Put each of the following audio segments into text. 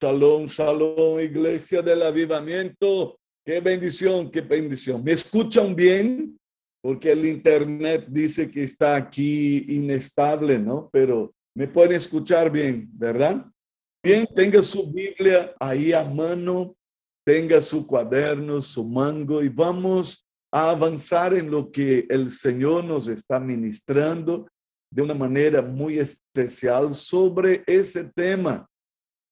Shalom, shalom, iglesia del avivamiento. Qué bendición, qué bendición. ¿Me escuchan bien? Porque el internet dice que está aquí inestable, ¿no? Pero me pueden escuchar bien, ¿verdad? Bien, tenga su Biblia ahí a mano, tenga su cuaderno, su mango y vamos a avanzar en lo que el Señor nos está ministrando de una manera muy especial sobre ese tema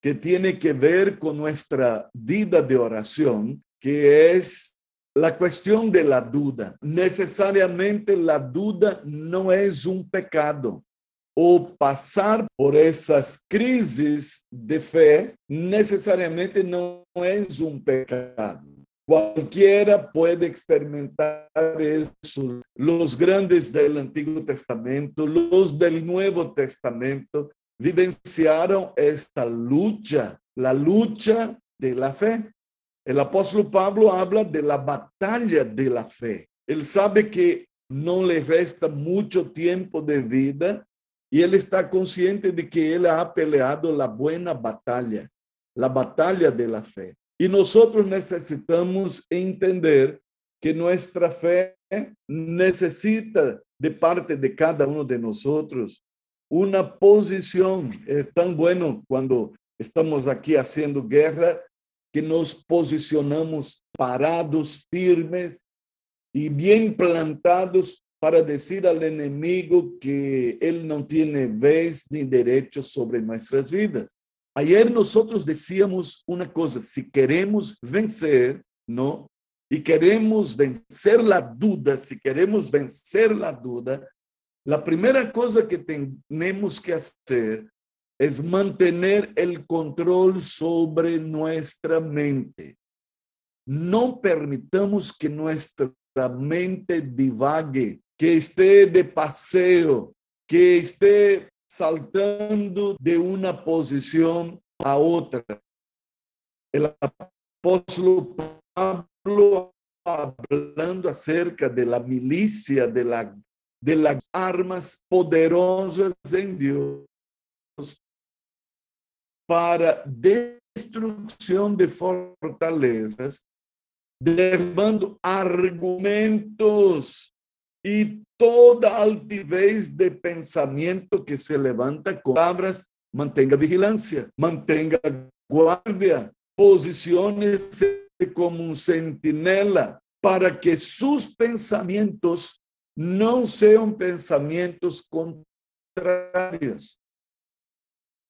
que tiene que ver con nuestra vida de oración, que es la cuestión de la duda. Necesariamente la duda no es un pecado. O pasar por esas crisis de fe necesariamente no es un pecado. Cualquiera puede experimentar eso. Los grandes del Antiguo Testamento, los del Nuevo Testamento, vivenciaron esta lucha, la lucha de la fe. El apóstol Pablo habla de la batalla de la fe. Él sabe que no le resta mucho tiempo de vida y él está consciente de que él ha peleado la buena batalla, la batalla de la fe. Y nosotros necesitamos entender que nuestra fe necesita de parte de cada uno de nosotros una posición. Es tan bueno cuando estamos aquí haciendo guerra que nos posicionamos parados, firmes y bien plantados para decir al enemigo que él no tiene vez ni derecho sobre nuestras vidas. Ayer nosotros decíamos una cosa, si queremos vencer, ¿no? Y queremos vencer la duda, si queremos vencer la duda, la primera cosa que tenemos que hacer es mantener el control sobre nuestra mente. No permitamos que nuestra mente divague, que esté de paseo, que esté saltando de una posición a otra. El apóstol Pablo hablando acerca de la milicia, de la de las armas poderosas en Dios para destrucción de fortalezas, derribando argumentos y toda altivez de pensamiento que se levanta con palabras, mantenga vigilancia, mantenga guardia, posiciones como un centinela para que sus pensamientos no sean pensamientos contrarios.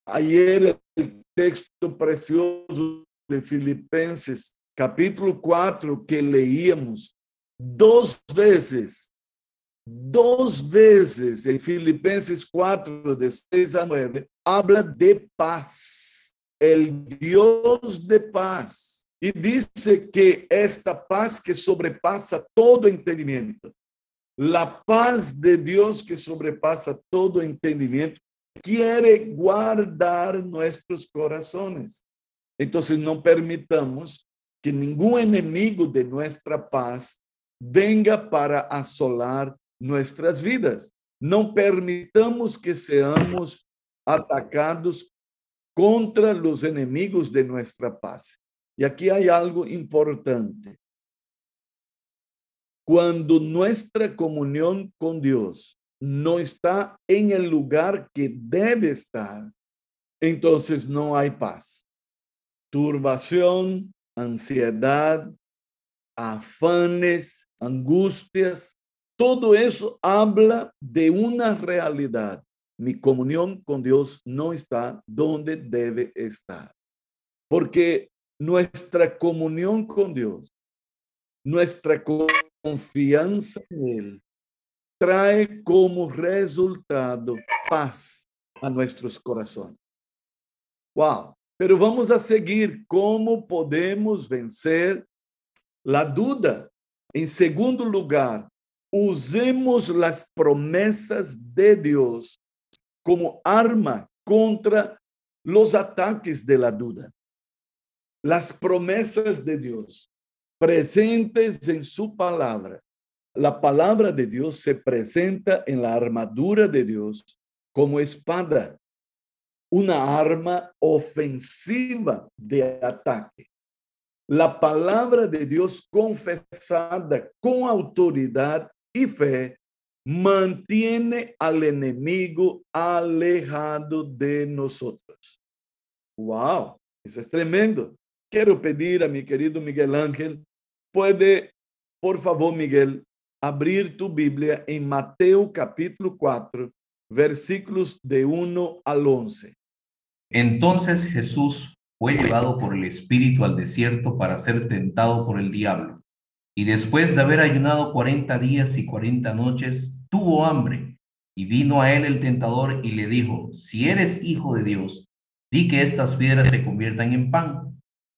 Ayer el texto precioso de Filipenses, capítulo 4, que leíamos dos veces, dos veces en Filipenses 4, de 6 a 9, habla de paz, el Dios de paz. Y dice que esta paz que sobrepasa todo entendimiento la paz de Dios que sobrepasa todo entendimiento quiere guardar nuestros corazones. Entonces no permitamos que ningún enemigo de nuestra paz venga para asolar nuestras vidas. No permitamos que seamos atacados contra los enemigos de nuestra paz. Y aquí hay algo importante. Cuando nuestra comunión con Dios no está en el lugar que debe estar, entonces no hay paz. Turbación, ansiedad, afanes, angustias, todo eso habla de una realidad. Mi comunión con Dios no está donde debe estar. Porque nuestra comunión con Dios, nuestra confianza en Él trae como resultado paz a nuestros corazones. Wow. Pero vamos a seguir cómo podemos vencer la duda. En segundo lugar, usemos las promesas de Dios como arma contra los ataques de la duda. Las promesas de Dios presentes en su palabra. La palabra de Dios se presenta en la armadura de Dios como espada. una arma ofensiva de ataque. La palabra de Dios confesada con autoridad y fe mantiene al enemigo alejado de nosotros. Wow, eso es tremendo. Quiero pedir a mi querido Miguel Ángel, puede, por favor, Miguel, abrir tu Biblia en Mateo capítulo 4, versículos de 1 al 11. Entonces Jesús fue llevado por el Espíritu al desierto para ser tentado por el diablo. Y después de haber ayunado cuarenta días y cuarenta noches, tuvo hambre. Y vino a él el tentador y le dijo, si eres hijo de Dios, di que estas piedras se conviertan en pan.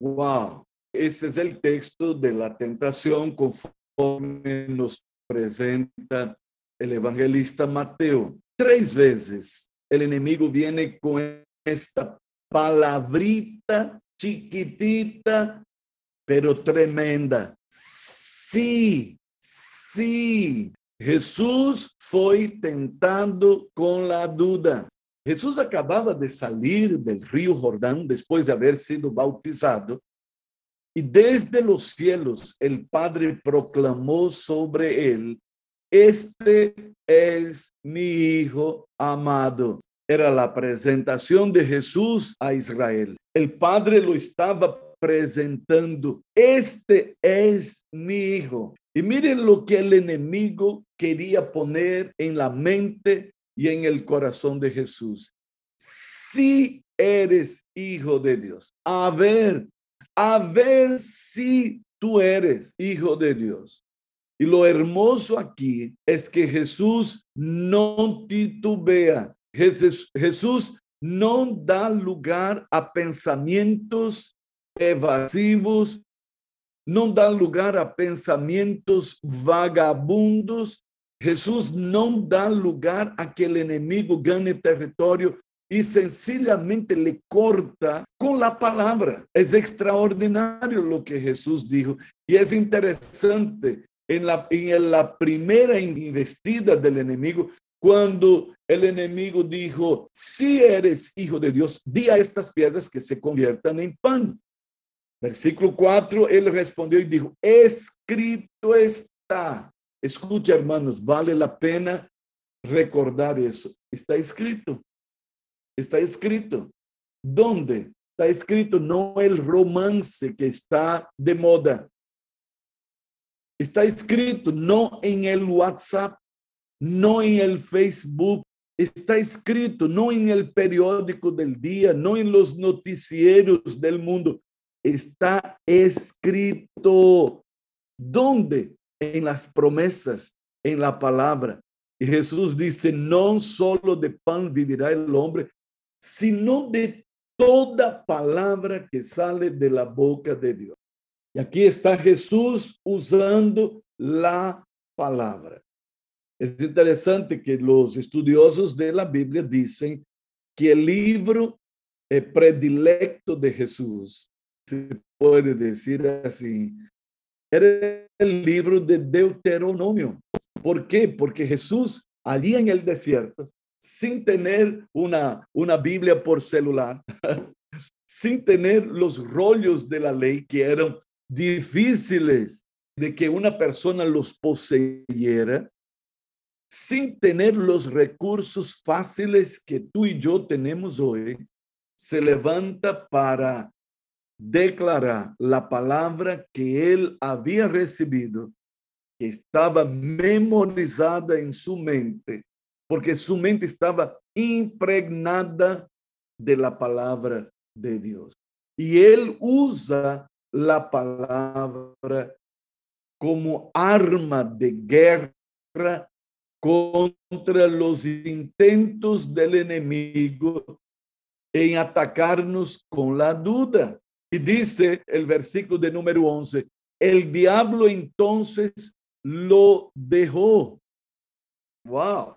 Wow, ese es el texto de la tentación conforme nos presenta el evangelista Mateo. Tres veces el enemigo viene con esta palabrita chiquitita, pero tremenda. Sí, sí. Jesús fue tentando con la duda. Jesús acababa de salir del río Jordán después de haber sido bautizado y desde los cielos el Padre proclamó sobre él, este es mi Hijo amado era la presentación de Jesús a Israel. El Padre lo estaba presentando. Este es mi hijo. Y miren lo que el enemigo quería poner en la mente y en el corazón de Jesús. Si eres hijo de Dios, a ver, a ver si tú eres hijo de Dios. Y lo hermoso aquí es que Jesús no titubea, Jesús no da lugar a pensamientos evasivos, no da lugar a pensamientos vagabundos. Jesús no da lugar a que el enemigo gane territorio y sencillamente le corta con la palabra. Es extraordinario lo que Jesús dijo y es interesante. En la, en la primera investida del enemigo, cuando el enemigo dijo, si eres hijo de Dios, di a estas piedras que se conviertan en pan. Versículo 4, él respondió y dijo, escrito está. Escucha, hermanos, vale la pena recordar eso. Está escrito. Está escrito. ¿Dónde? Está escrito no el romance que está de moda. Está escrito no en el WhatsApp no en el Facebook, está escrito, no en el periódico del día, no en los noticieros del mundo, está escrito. ¿Dónde? En las promesas, en la palabra. Y Jesús dice, no solo de pan vivirá el hombre, sino de toda palabra que sale de la boca de Dios. Y aquí está Jesús usando la palabra. Es interesante que los estudiosos de la Biblia dicen que el libro eh, predilecto de Jesús, se puede decir así, era el libro de Deuteronomio. ¿Por qué? Porque Jesús allí en el desierto, sin tener una, una Biblia por celular, sin tener los rollos de la ley que eran difíciles de que una persona los poseyera, sin tener los recursos fáciles que tú y yo tenemos hoy, se levanta para declarar la palabra que él había recibido, que estaba memorizada en su mente, porque su mente estaba impregnada de la palabra de Dios. Y él usa la palabra como arma de guerra contra los intentos del enemigo en atacarnos con la duda. Y dice el versículo de número 11, el diablo entonces lo dejó. Wow.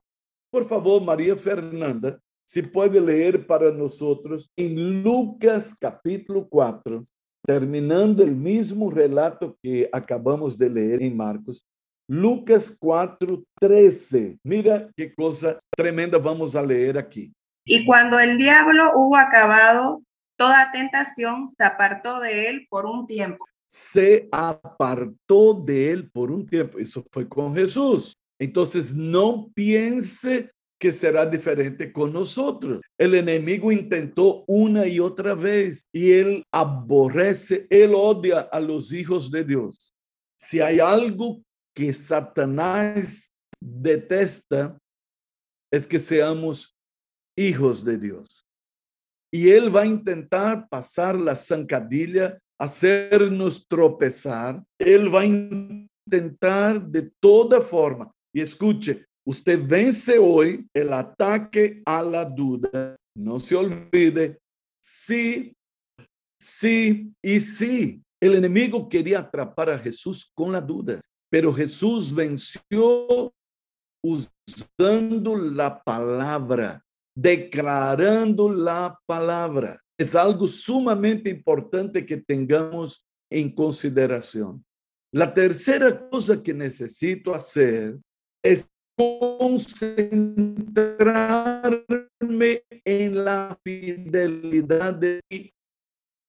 Por favor, María Fernanda, si puede leer para nosotros en Lucas capítulo 4, terminando el mismo relato que acabamos de leer en Marcos, Lucas 4, 13. Mira qué cosa tremenda vamos a leer aquí. Y cuando el diablo hubo acabado toda tentación, se apartó de él por un tiempo. Se apartó de él por un tiempo. Eso fue con Jesús. Entonces, no piense que será diferente con nosotros. El enemigo intentó una y otra vez y él aborrece, él odia a los hijos de Dios. Si hay algo que Satanás detesta, es que seamos hijos de Dios. Y él va a intentar pasar la zancadilla, hacernos tropezar. Él va a intentar de toda forma. Y escuche, Usted vence hoy el ataque a la duda. No se olvide, sí, sí y sí. El enemigo quería atrapar a Jesús con la duda, pero Jesús venció usando la palabra, declarando la palabra. Es algo sumamente importante que tengamos en consideración. La tercera cosa que necesito hacer es concentrarme en la fidelidad de mi